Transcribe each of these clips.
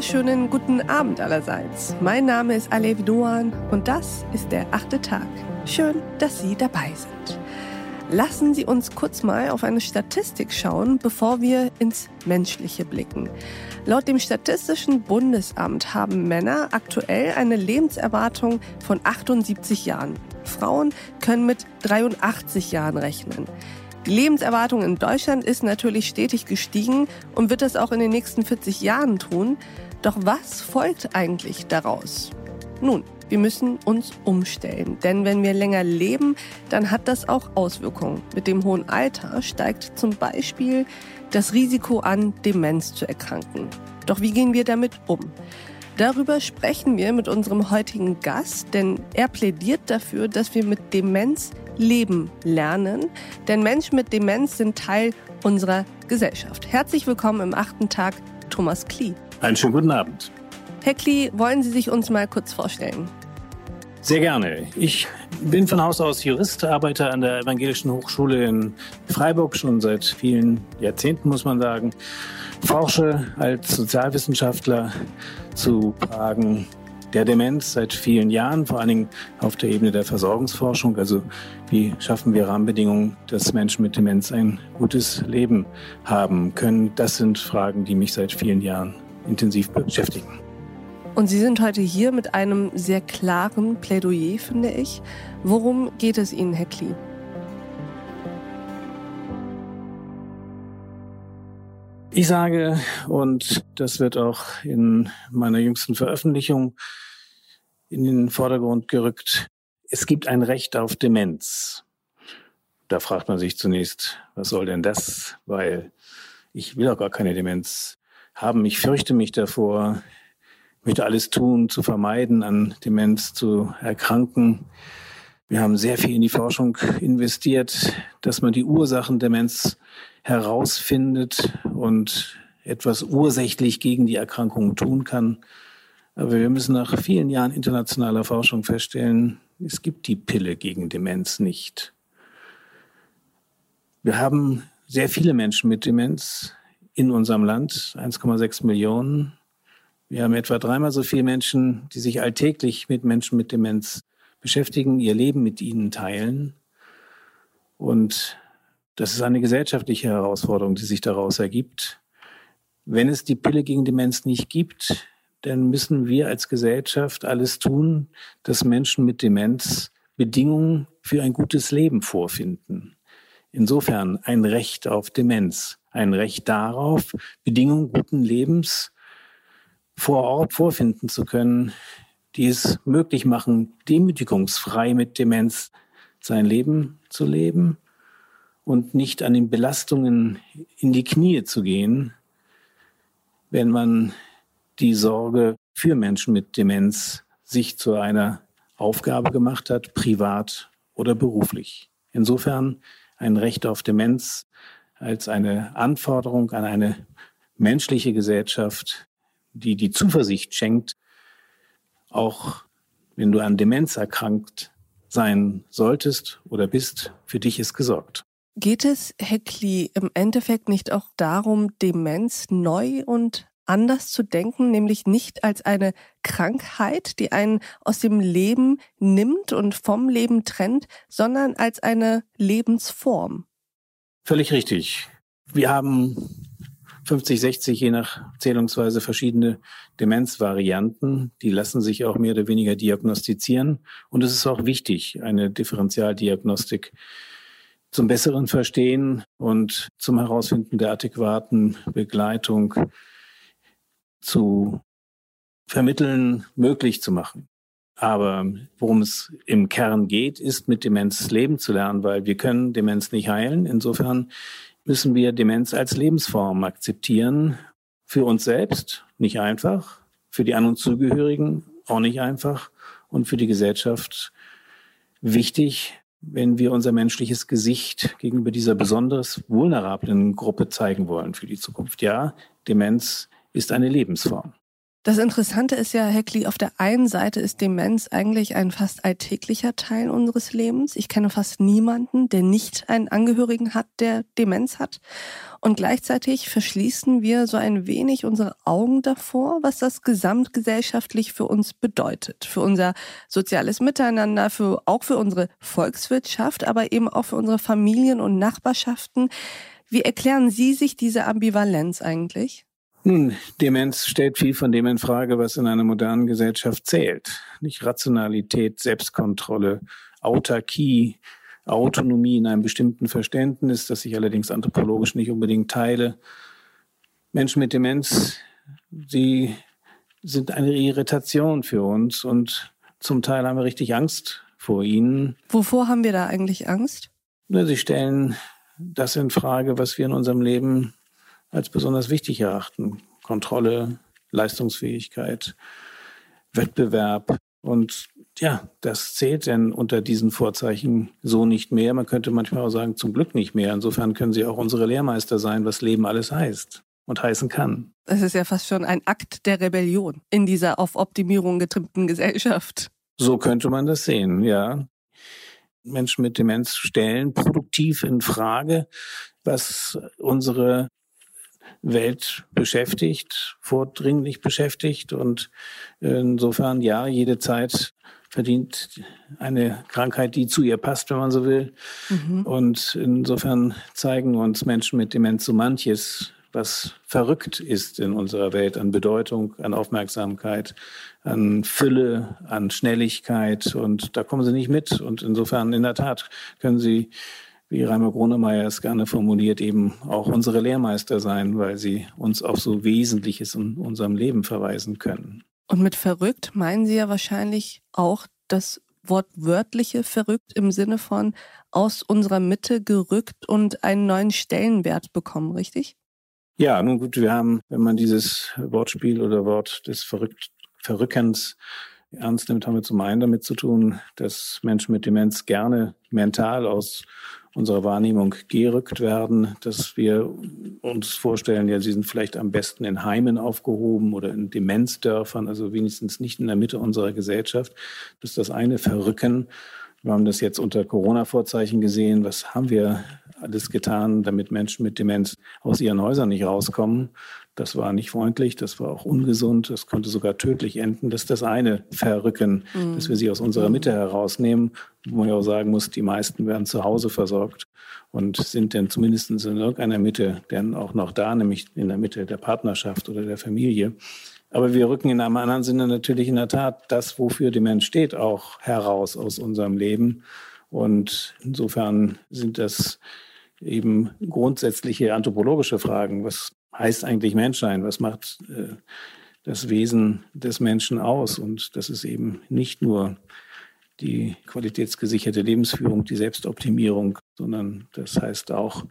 wunderschönen guten Abend allerseits. Mein Name ist Alev Doan und das ist der achte Tag. Schön, dass Sie dabei sind. Lassen Sie uns kurz mal auf eine Statistik schauen, bevor wir ins Menschliche blicken. Laut dem Statistischen Bundesamt haben Männer aktuell eine Lebenserwartung von 78 Jahren. Frauen können mit 83 Jahren rechnen. Die Lebenserwartung in Deutschland ist natürlich stetig gestiegen und wird das auch in den nächsten 40 Jahren tun. Doch was folgt eigentlich daraus? Nun, wir müssen uns umstellen, denn wenn wir länger leben, dann hat das auch Auswirkungen. Mit dem hohen Alter steigt zum Beispiel das Risiko an, Demenz zu erkranken. Doch wie gehen wir damit um? Darüber sprechen wir mit unserem heutigen Gast, denn er plädiert dafür, dass wir mit Demenz leben lernen. Denn Menschen mit Demenz sind Teil unserer Gesellschaft. Herzlich willkommen im achten Tag, Thomas Klee. Einen schönen guten Abend. Herr Klee, wollen Sie sich uns mal kurz vorstellen? Sehr gerne. Ich bin von Haus aus Jurist, arbeite an der Evangelischen Hochschule in Freiburg schon seit vielen Jahrzehnten, muss man sagen. Forsche als Sozialwissenschaftler zu Fragen der Demenz seit vielen Jahren, vor allen Dingen auf der Ebene der Versorgungsforschung. Also wie schaffen wir Rahmenbedingungen, dass Menschen mit Demenz ein gutes Leben haben können? Das sind Fragen, die mich seit vielen Jahren intensiv beschäftigen. Und Sie sind heute hier mit einem sehr klaren Plädoyer, finde ich. Worum geht es Ihnen, Herr Klee? Ich sage, und das wird auch in meiner jüngsten Veröffentlichung in den Vordergrund gerückt, es gibt ein Recht auf Demenz. Da fragt man sich zunächst, was soll denn das? Weil ich will auch gar keine Demenz haben. Ich fürchte mich davor. Möchte alles tun, zu vermeiden, an Demenz zu erkranken. Wir haben sehr viel in die Forschung investiert, dass man die Ursachen Demenz herausfindet und etwas ursächlich gegen die Erkrankung tun kann. Aber wir müssen nach vielen Jahren internationaler Forschung feststellen, es gibt die Pille gegen Demenz nicht. Wir haben sehr viele Menschen mit Demenz in unserem Land, 1,6 Millionen. Wir haben etwa dreimal so viele Menschen, die sich alltäglich mit Menschen mit Demenz beschäftigen, ihr Leben mit ihnen teilen. Und das ist eine gesellschaftliche Herausforderung, die sich daraus ergibt. Wenn es die Pille gegen Demenz nicht gibt, dann müssen wir als Gesellschaft alles tun, dass Menschen mit Demenz Bedingungen für ein gutes Leben vorfinden. Insofern ein Recht auf Demenz, ein Recht darauf, Bedingungen guten Lebens vor Ort vorfinden zu können, die es möglich machen, demütigungsfrei mit Demenz sein Leben zu leben und nicht an den Belastungen in die Knie zu gehen, wenn man die Sorge für Menschen mit Demenz sich zu einer Aufgabe gemacht hat, privat oder beruflich. Insofern ein Recht auf Demenz als eine Anforderung an eine menschliche Gesellschaft, die die Zuversicht schenkt, auch wenn du an Demenz erkrankt sein solltest oder bist, für dich ist gesorgt. Geht es, Heckli, im Endeffekt nicht auch darum, Demenz neu und anders zu denken, nämlich nicht als eine Krankheit, die einen aus dem Leben nimmt und vom Leben trennt, sondern als eine Lebensform? Völlig richtig. Wir haben 50, 60 je nach Zählungsweise verschiedene Demenzvarianten. Die lassen sich auch mehr oder weniger diagnostizieren. Und es ist auch wichtig, eine Differentialdiagnostik zum besseren Verstehen und zum Herausfinden der adäquaten Begleitung zu vermitteln, möglich zu machen. Aber worum es im Kern geht, ist mit Demenz leben zu lernen, weil wir können Demenz nicht heilen. Insofern müssen wir Demenz als Lebensform akzeptieren. Für uns selbst nicht einfach, für die an uns Zugehörigen auch nicht einfach und für die Gesellschaft wichtig, wenn wir unser menschliches Gesicht gegenüber dieser besonders vulnerablen Gruppe zeigen wollen für die Zukunft. Ja, Demenz ist eine Lebensform. Das Interessante ist ja, Heckli, auf der einen Seite ist Demenz eigentlich ein fast alltäglicher Teil unseres Lebens. Ich kenne fast niemanden, der nicht einen Angehörigen hat, der Demenz hat. Und gleichzeitig verschließen wir so ein wenig unsere Augen davor, was das gesamtgesellschaftlich für uns bedeutet. Für unser soziales Miteinander, für, auch für unsere Volkswirtschaft, aber eben auch für unsere Familien und Nachbarschaften. Wie erklären Sie sich diese Ambivalenz eigentlich? Nun, Demenz stellt viel von dem in Frage, was in einer modernen Gesellschaft zählt. Nicht Rationalität, Selbstkontrolle, Autarkie, Autonomie in einem bestimmten Verständnis, das ich allerdings anthropologisch nicht unbedingt teile. Menschen mit Demenz, sie sind eine Irritation für uns und zum Teil haben wir richtig Angst vor ihnen. Wovor haben wir da eigentlich Angst? Sie stellen das in Frage, was wir in unserem Leben als besonders wichtig erachten. Kontrolle, Leistungsfähigkeit, Wettbewerb. Und ja, das zählt denn unter diesen Vorzeichen so nicht mehr. Man könnte manchmal auch sagen, zum Glück nicht mehr. Insofern können sie auch unsere Lehrmeister sein, was Leben alles heißt und heißen kann. Das ist ja fast schon ein Akt der Rebellion in dieser auf Optimierung getrimmten Gesellschaft. So könnte man das sehen, ja. Menschen mit Demenz stellen produktiv in Frage, was unsere Welt beschäftigt, vordringlich beschäftigt. Und insofern, ja, jede Zeit verdient eine Krankheit, die zu ihr passt, wenn man so will. Mhm. Und insofern zeigen uns Menschen mit Demenz so manches, was verrückt ist in unserer Welt an Bedeutung, an Aufmerksamkeit, an Fülle, an Schnelligkeit. Und da kommen sie nicht mit. Und insofern, in der Tat, können sie wie Reimer Grunemeyer es gerne formuliert, eben auch unsere Lehrmeister sein, weil sie uns auf so Wesentliches in unserem Leben verweisen können. Und mit verrückt meinen Sie ja wahrscheinlich auch das wortwörtliche verrückt im Sinne von aus unserer Mitte gerückt und einen neuen Stellenwert bekommen, richtig? Ja, nun gut, wir haben, wenn man dieses Wortspiel oder Wort des Verrückt, Verrückens ernst nimmt, haben wir zum einen damit zu tun, dass Menschen mit Demenz gerne mental aus unserer Wahrnehmung gerückt werden, dass wir uns vorstellen, ja, sie sind vielleicht am besten in Heimen aufgehoben oder in Demenzdörfern, also wenigstens nicht in der Mitte unserer Gesellschaft. Das ist das eine Verrücken. Wir haben das jetzt unter Corona-Vorzeichen gesehen. Was haben wir alles getan, damit Menschen mit Demenz aus ihren Häusern nicht rauskommen? Das war nicht freundlich, das war auch ungesund, das konnte sogar tödlich enden. Das ist das eine Verrücken, mhm. dass wir sie aus unserer Mitte herausnehmen, wo man ja auch sagen muss, die meisten werden zu Hause versorgt und sind dann zumindest in irgendeiner Mitte, denn auch noch da, nämlich in der Mitte der Partnerschaft oder der Familie. Aber wir rücken in einem anderen Sinne natürlich in der Tat das, wofür die Mensch steht, auch heraus aus unserem Leben. Und insofern sind das eben grundsätzliche anthropologische Fragen. Was heißt eigentlich Menschsein? Was macht äh, das Wesen des Menschen aus? Und das ist eben nicht nur die qualitätsgesicherte Lebensführung, die Selbstoptimierung, sondern das heißt auch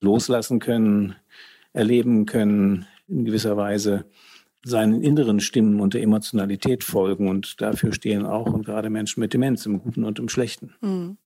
loslassen können, erleben können, in gewisser Weise seinen inneren Stimmen und der Emotionalität folgen. Und dafür stehen auch und gerade Menschen mit Demenz im Guten und im Schlechten. Mhm.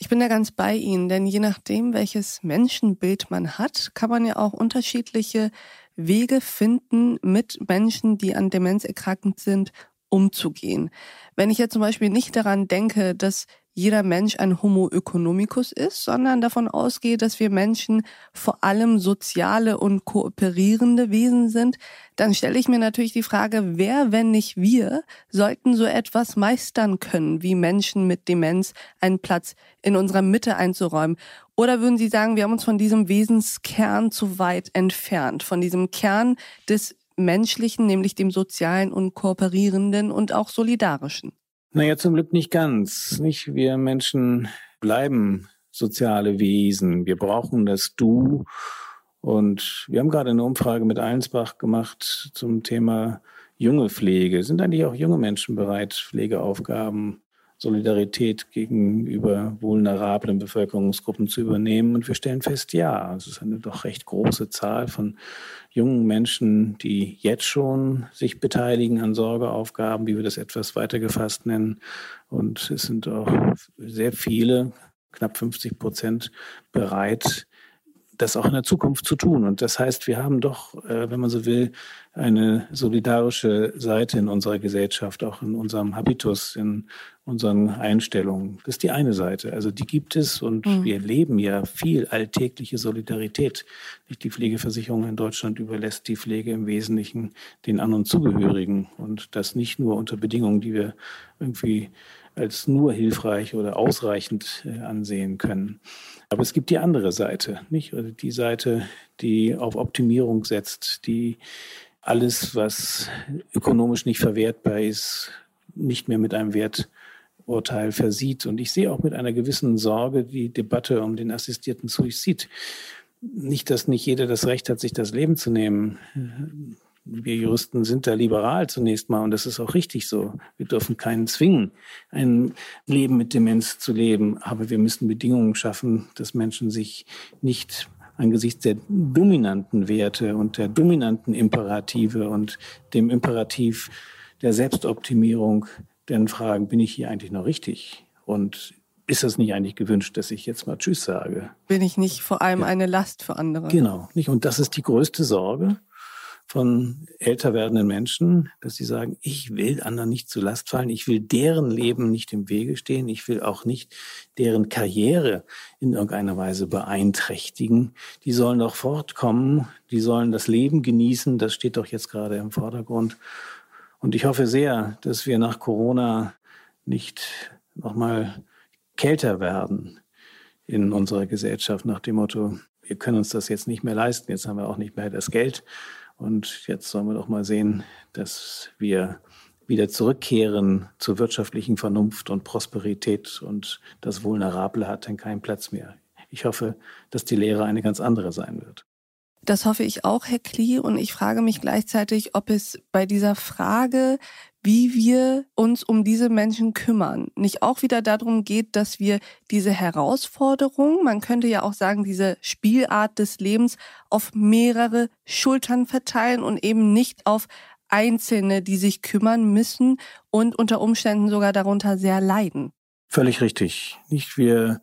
Ich bin da ganz bei Ihnen, denn je nachdem, welches Menschenbild man hat, kann man ja auch unterschiedliche Wege finden, mit Menschen, die an Demenz erkrankt sind, umzugehen. Wenn ich jetzt zum Beispiel nicht daran denke, dass jeder Mensch ein Homo economicus ist, sondern davon ausgehe, dass wir Menschen vor allem soziale und kooperierende Wesen sind, dann stelle ich mir natürlich die Frage, wer, wenn nicht wir, sollten so etwas meistern können, wie Menschen mit Demenz einen Platz in unserer Mitte einzuräumen? Oder würden Sie sagen, wir haben uns von diesem Wesenskern zu weit entfernt, von diesem Kern des Menschlichen, nämlich dem Sozialen und Kooperierenden und auch Solidarischen? Naja, zum Glück nicht ganz. Nicht wir Menschen bleiben soziale Wesen. Wir brauchen das Du. Und wir haben gerade eine Umfrage mit Allensbach gemacht zum Thema junge Pflege. Sind eigentlich auch junge Menschen bereit, Pflegeaufgaben Solidarität gegenüber vulnerablen Bevölkerungsgruppen zu übernehmen. Und wir stellen fest, ja, es ist eine doch recht große Zahl von jungen Menschen, die jetzt schon sich beteiligen an Sorgeaufgaben, wie wir das etwas weiter gefasst nennen. Und es sind auch sehr viele, knapp 50 Prozent, bereit, das auch in der Zukunft zu tun. Und das heißt, wir haben doch, äh, wenn man so will, eine solidarische Seite in unserer Gesellschaft, auch in unserem Habitus, in unseren Einstellungen. Das ist die eine Seite. Also die gibt es und mhm. wir leben ja viel alltägliche Solidarität. Nicht die Pflegeversicherung in Deutschland überlässt die Pflege im Wesentlichen den An- und Zugehörigen und das nicht nur unter Bedingungen, die wir irgendwie als nur hilfreich oder ausreichend äh, ansehen können. Aber es gibt die andere Seite, nicht? Also die Seite, die auf Optimierung setzt, die alles, was ökonomisch nicht verwertbar ist, nicht mehr mit einem Werturteil versieht. Und ich sehe auch mit einer gewissen Sorge die Debatte um den assistierten Suizid. Nicht, dass nicht jeder das Recht hat, sich das Leben zu nehmen wir Juristen sind da liberal zunächst mal und das ist auch richtig so. Wir dürfen keinen zwingen, ein Leben mit Demenz zu leben, aber wir müssen Bedingungen schaffen, dass Menschen sich nicht angesichts der dominanten Werte und der dominanten Imperative und dem Imperativ der Selbstoptimierung denn fragen, bin ich hier eigentlich noch richtig? Und ist das nicht eigentlich gewünscht, dass ich jetzt mal Tschüss sage? Bin ich nicht vor allem ja. eine Last für andere? Genau, nicht. Und das ist die größte Sorge von älter werdenden Menschen, dass sie sagen, ich will anderen nicht zu Last fallen, ich will deren Leben nicht im Wege stehen, ich will auch nicht deren Karriere in irgendeiner Weise beeinträchtigen. Die sollen doch fortkommen, die sollen das Leben genießen, das steht doch jetzt gerade im Vordergrund. Und ich hoffe sehr, dass wir nach Corona nicht nochmal kälter werden in unserer Gesellschaft nach dem Motto, wir können uns das jetzt nicht mehr leisten, jetzt haben wir auch nicht mehr das Geld und jetzt sollen wir doch mal sehen, dass wir wieder zurückkehren zur wirtschaftlichen Vernunft und Prosperität und das Vulnerable hat dann keinen Platz mehr. Ich hoffe, dass die Lehre eine ganz andere sein wird. Das hoffe ich auch, Herr Klee. Und ich frage mich gleichzeitig, ob es bei dieser Frage, wie wir uns um diese Menschen kümmern, nicht auch wieder darum geht, dass wir diese Herausforderung, man könnte ja auch sagen, diese Spielart des Lebens auf mehrere Schultern verteilen und eben nicht auf Einzelne, die sich kümmern müssen und unter Umständen sogar darunter sehr leiden. Völlig richtig. Nicht wir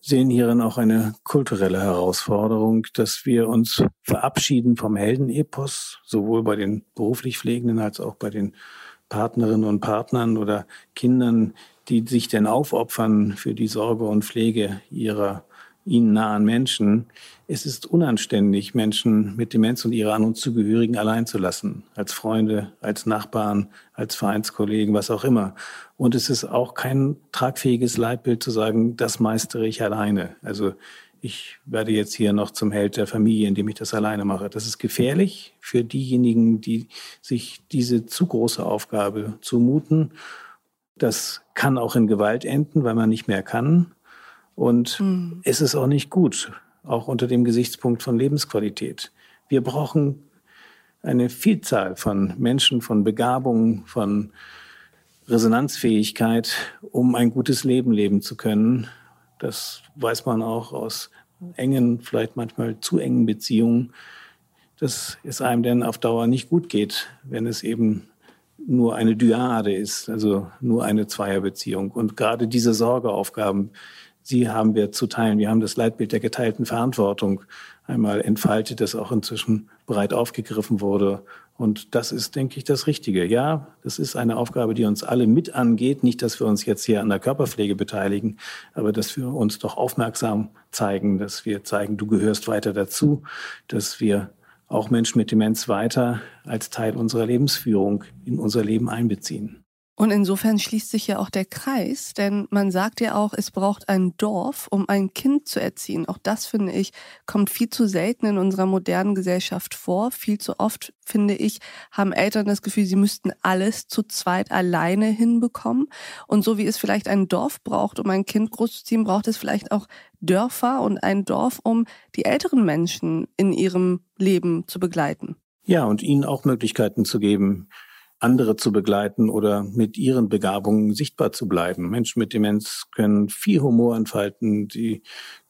sehen hierin auch eine kulturelle Herausforderung, dass wir uns verabschieden vom Heldenepos, sowohl bei den beruflich Pflegenden als auch bei den Partnerinnen und Partnern oder Kindern, die sich denn aufopfern für die Sorge und Pflege ihrer ihnen nahen Menschen. Es ist unanständig, Menschen mit Demenz und ihre An- und Zugehörigen allein zu lassen. Als Freunde, als Nachbarn, als Vereinskollegen, was auch immer. Und es ist auch kein tragfähiges Leitbild zu sagen, das meistere ich alleine. Also ich werde jetzt hier noch zum Held der Familie, indem ich das alleine mache. Das ist gefährlich für diejenigen, die sich diese zu große Aufgabe zumuten. Das kann auch in Gewalt enden, weil man nicht mehr kann. Und mhm. es ist auch nicht gut, auch unter dem Gesichtspunkt von Lebensqualität. Wir brauchen eine Vielzahl von Menschen, von Begabungen, von Resonanzfähigkeit, um ein gutes Leben leben zu können. Das weiß man auch aus engen, vielleicht manchmal zu engen Beziehungen, dass es einem denn auf Dauer nicht gut geht, wenn es eben nur eine Dyade ist, also nur eine Zweierbeziehung. Und gerade diese Sorgeaufgaben, sie haben wir zu teilen. Wir haben das Leitbild der geteilten Verantwortung einmal entfaltet, das auch inzwischen breit aufgegriffen wurde und das ist, denke ich, das Richtige. Ja, das ist eine Aufgabe, die uns alle mit angeht. Nicht, dass wir uns jetzt hier an der Körperpflege beteiligen, aber dass wir uns doch aufmerksam zeigen, dass wir zeigen, du gehörst weiter dazu, dass wir auch Menschen mit Demenz weiter als Teil unserer Lebensführung in unser Leben einbeziehen. Und insofern schließt sich ja auch der Kreis, denn man sagt ja auch, es braucht ein Dorf, um ein Kind zu erziehen. Auch das, finde ich, kommt viel zu selten in unserer modernen Gesellschaft vor. Viel zu oft, finde ich, haben Eltern das Gefühl, sie müssten alles zu zweit alleine hinbekommen. Und so wie es vielleicht ein Dorf braucht, um ein Kind großzuziehen, braucht es vielleicht auch Dörfer und ein Dorf, um die älteren Menschen in ihrem Leben zu begleiten. Ja, und ihnen auch Möglichkeiten zu geben, andere zu begleiten oder mit ihren Begabungen sichtbar zu bleiben. Menschen mit Demenz können viel Humor entfalten, die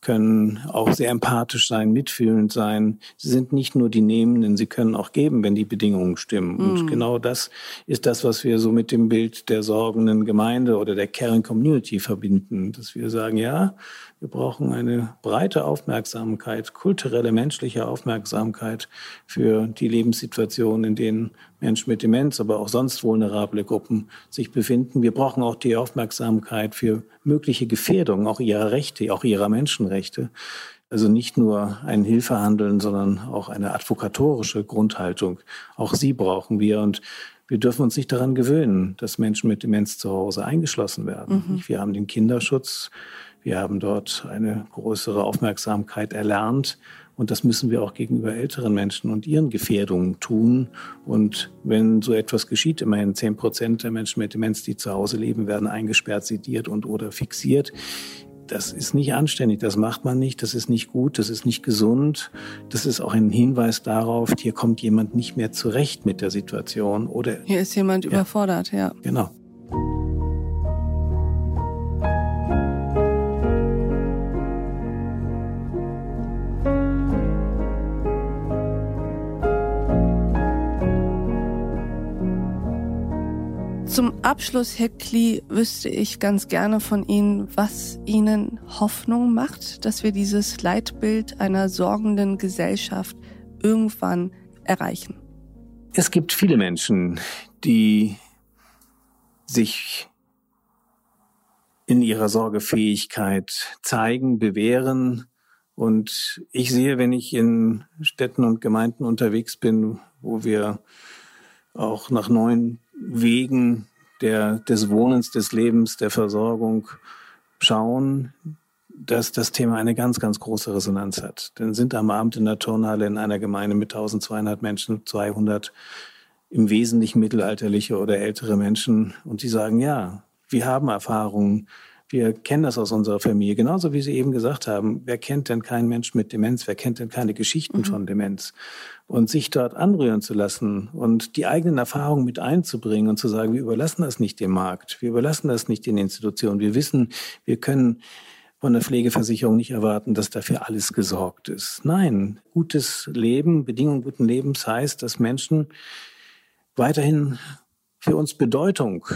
können auch sehr empathisch sein, mitfühlend sein. Sie sind nicht nur die Nehmenden, sie können auch geben, wenn die Bedingungen stimmen. Und mhm. genau das ist das, was wir so mit dem Bild der sorgenden Gemeinde oder der Caring Community verbinden, dass wir sagen, ja, wir brauchen eine breite Aufmerksamkeit, kulturelle, menschliche Aufmerksamkeit für die Lebenssituation, in denen Menschen mit Demenz, aber auch sonst vulnerable Gruppen sich befinden. Wir brauchen auch die Aufmerksamkeit für mögliche Gefährdungen, auch ihrer Rechte, auch ihrer Menschenrechte. Also nicht nur ein Hilfehandeln, sondern auch eine advokatorische Grundhaltung. Auch sie brauchen wir und wir dürfen uns nicht daran gewöhnen, dass Menschen mit Demenz zu Hause eingeschlossen werden. Mhm. Wir haben den Kinderschutz, wir haben dort eine größere Aufmerksamkeit erlernt. Und das müssen wir auch gegenüber älteren Menschen und ihren Gefährdungen tun. Und wenn so etwas geschieht, immerhin zehn Prozent der Menschen mit Demenz, die zu Hause leben, werden eingesperrt, sediert und oder fixiert. Das ist nicht anständig, das macht man nicht, das ist nicht gut, das ist nicht gesund. Das ist auch ein Hinweis darauf, hier kommt jemand nicht mehr zurecht mit der Situation oder. Hier ist jemand ja. überfordert, ja. Genau. Abschluss, Herr Klee, wüsste ich ganz gerne von Ihnen, was Ihnen Hoffnung macht, dass wir dieses Leitbild einer sorgenden Gesellschaft irgendwann erreichen. Es gibt viele Menschen, die sich in ihrer Sorgefähigkeit zeigen, bewähren. Und ich sehe, wenn ich in Städten und Gemeinden unterwegs bin, wo wir auch nach neuen Wegen der, des Wohnens, des Lebens, der Versorgung schauen, dass das Thema eine ganz, ganz große Resonanz hat. Denn sind am Abend in der Turnhalle in einer Gemeinde mit 1200 Menschen, 200 im Wesentlichen mittelalterliche oder ältere Menschen und die sagen, ja, wir haben Erfahrungen, wir kennen das aus unserer Familie, genauso wie Sie eben gesagt haben. Wer kennt denn keinen Menschen mit Demenz? Wer kennt denn keine Geschichten mhm. von Demenz? Und sich dort anrühren zu lassen und die eigenen Erfahrungen mit einzubringen und zu sagen, wir überlassen das nicht dem Markt, wir überlassen das nicht den Institutionen. Wir wissen, wir können von der Pflegeversicherung nicht erwarten, dass dafür alles gesorgt ist. Nein, gutes Leben, Bedingungen guten Lebens heißt, dass Menschen weiterhin für uns Bedeutung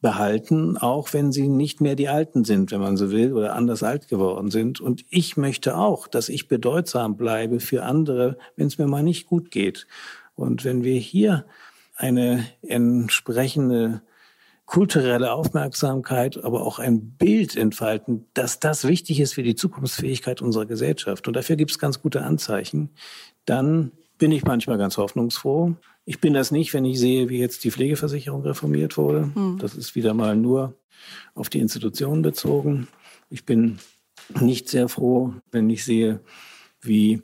behalten, auch wenn sie nicht mehr die Alten sind, wenn man so will, oder anders alt geworden sind. Und ich möchte auch, dass ich bedeutsam bleibe für andere, wenn es mir mal nicht gut geht. Und wenn wir hier eine entsprechende kulturelle Aufmerksamkeit, aber auch ein Bild entfalten, dass das wichtig ist für die Zukunftsfähigkeit unserer Gesellschaft. Und dafür gibt es ganz gute Anzeichen. Dann bin ich manchmal ganz hoffnungsfroh. Ich bin das nicht, wenn ich sehe, wie jetzt die Pflegeversicherung reformiert wurde. Hm. Das ist wieder mal nur auf die Institutionen bezogen. Ich bin nicht sehr froh, wenn ich sehe, wie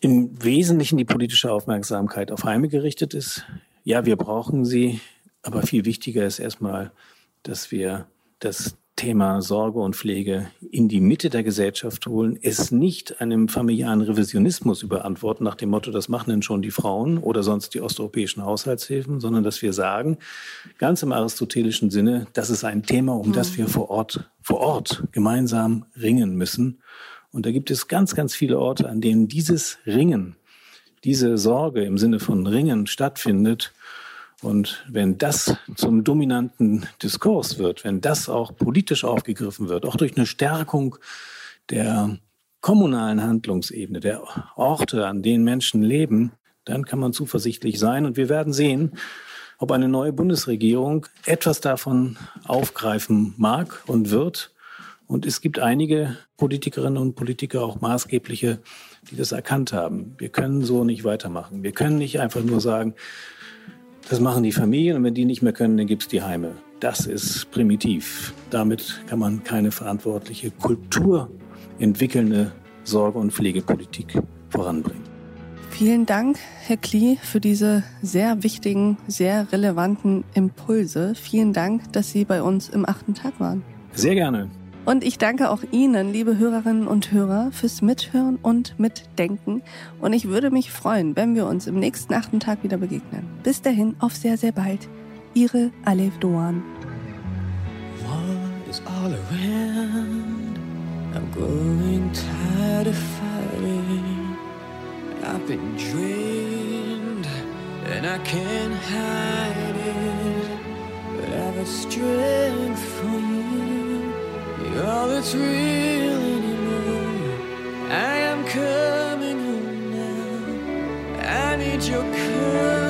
im Wesentlichen die politische Aufmerksamkeit auf Heime gerichtet ist. Ja, wir brauchen sie, aber viel wichtiger ist erstmal, dass wir das Thema Sorge und Pflege in die Mitte der Gesellschaft holen, es nicht einem familiären Revisionismus überantworten nach dem Motto, das machen denn schon die Frauen oder sonst die osteuropäischen Haushaltshilfen, sondern dass wir sagen, ganz im aristotelischen Sinne, das ist ein Thema, um das wir vor Ort, vor Ort gemeinsam ringen müssen. Und da gibt es ganz, ganz viele Orte, an denen dieses Ringen, diese Sorge im Sinne von Ringen stattfindet und wenn das zum dominanten Diskurs wird, wenn das auch politisch aufgegriffen wird, auch durch eine Stärkung der kommunalen Handlungsebene, der Orte, an denen Menschen leben, dann kann man zuversichtlich sein. Und wir werden sehen, ob eine neue Bundesregierung etwas davon aufgreifen mag und wird. Und es gibt einige Politikerinnen und Politiker, auch maßgebliche, die das erkannt haben. Wir können so nicht weitermachen. Wir können nicht einfach nur sagen, das machen die Familien und wenn die nicht mehr können, dann gibt es die Heime. Das ist primitiv. Damit kann man keine verantwortliche Kultur entwickelnde Sorge- und Pflegepolitik voranbringen. Vielen Dank, Herr Klee, für diese sehr wichtigen, sehr relevanten Impulse. Vielen Dank, dass Sie bei uns im achten Tag waren. Sehr gerne. Und ich danke auch Ihnen, liebe Hörerinnen und Hörer, fürs Mithören und Mitdenken. Und ich würde mich freuen, wenn wir uns im nächsten achten Tag wieder begegnen. Bis dahin, auf sehr, sehr bald. Ihre Alef Doan. I'm growing tired of fighting. I've been drained and I can't hide it. But I've a strength for you. all that's real anymore. I am coming home now. I need your courage.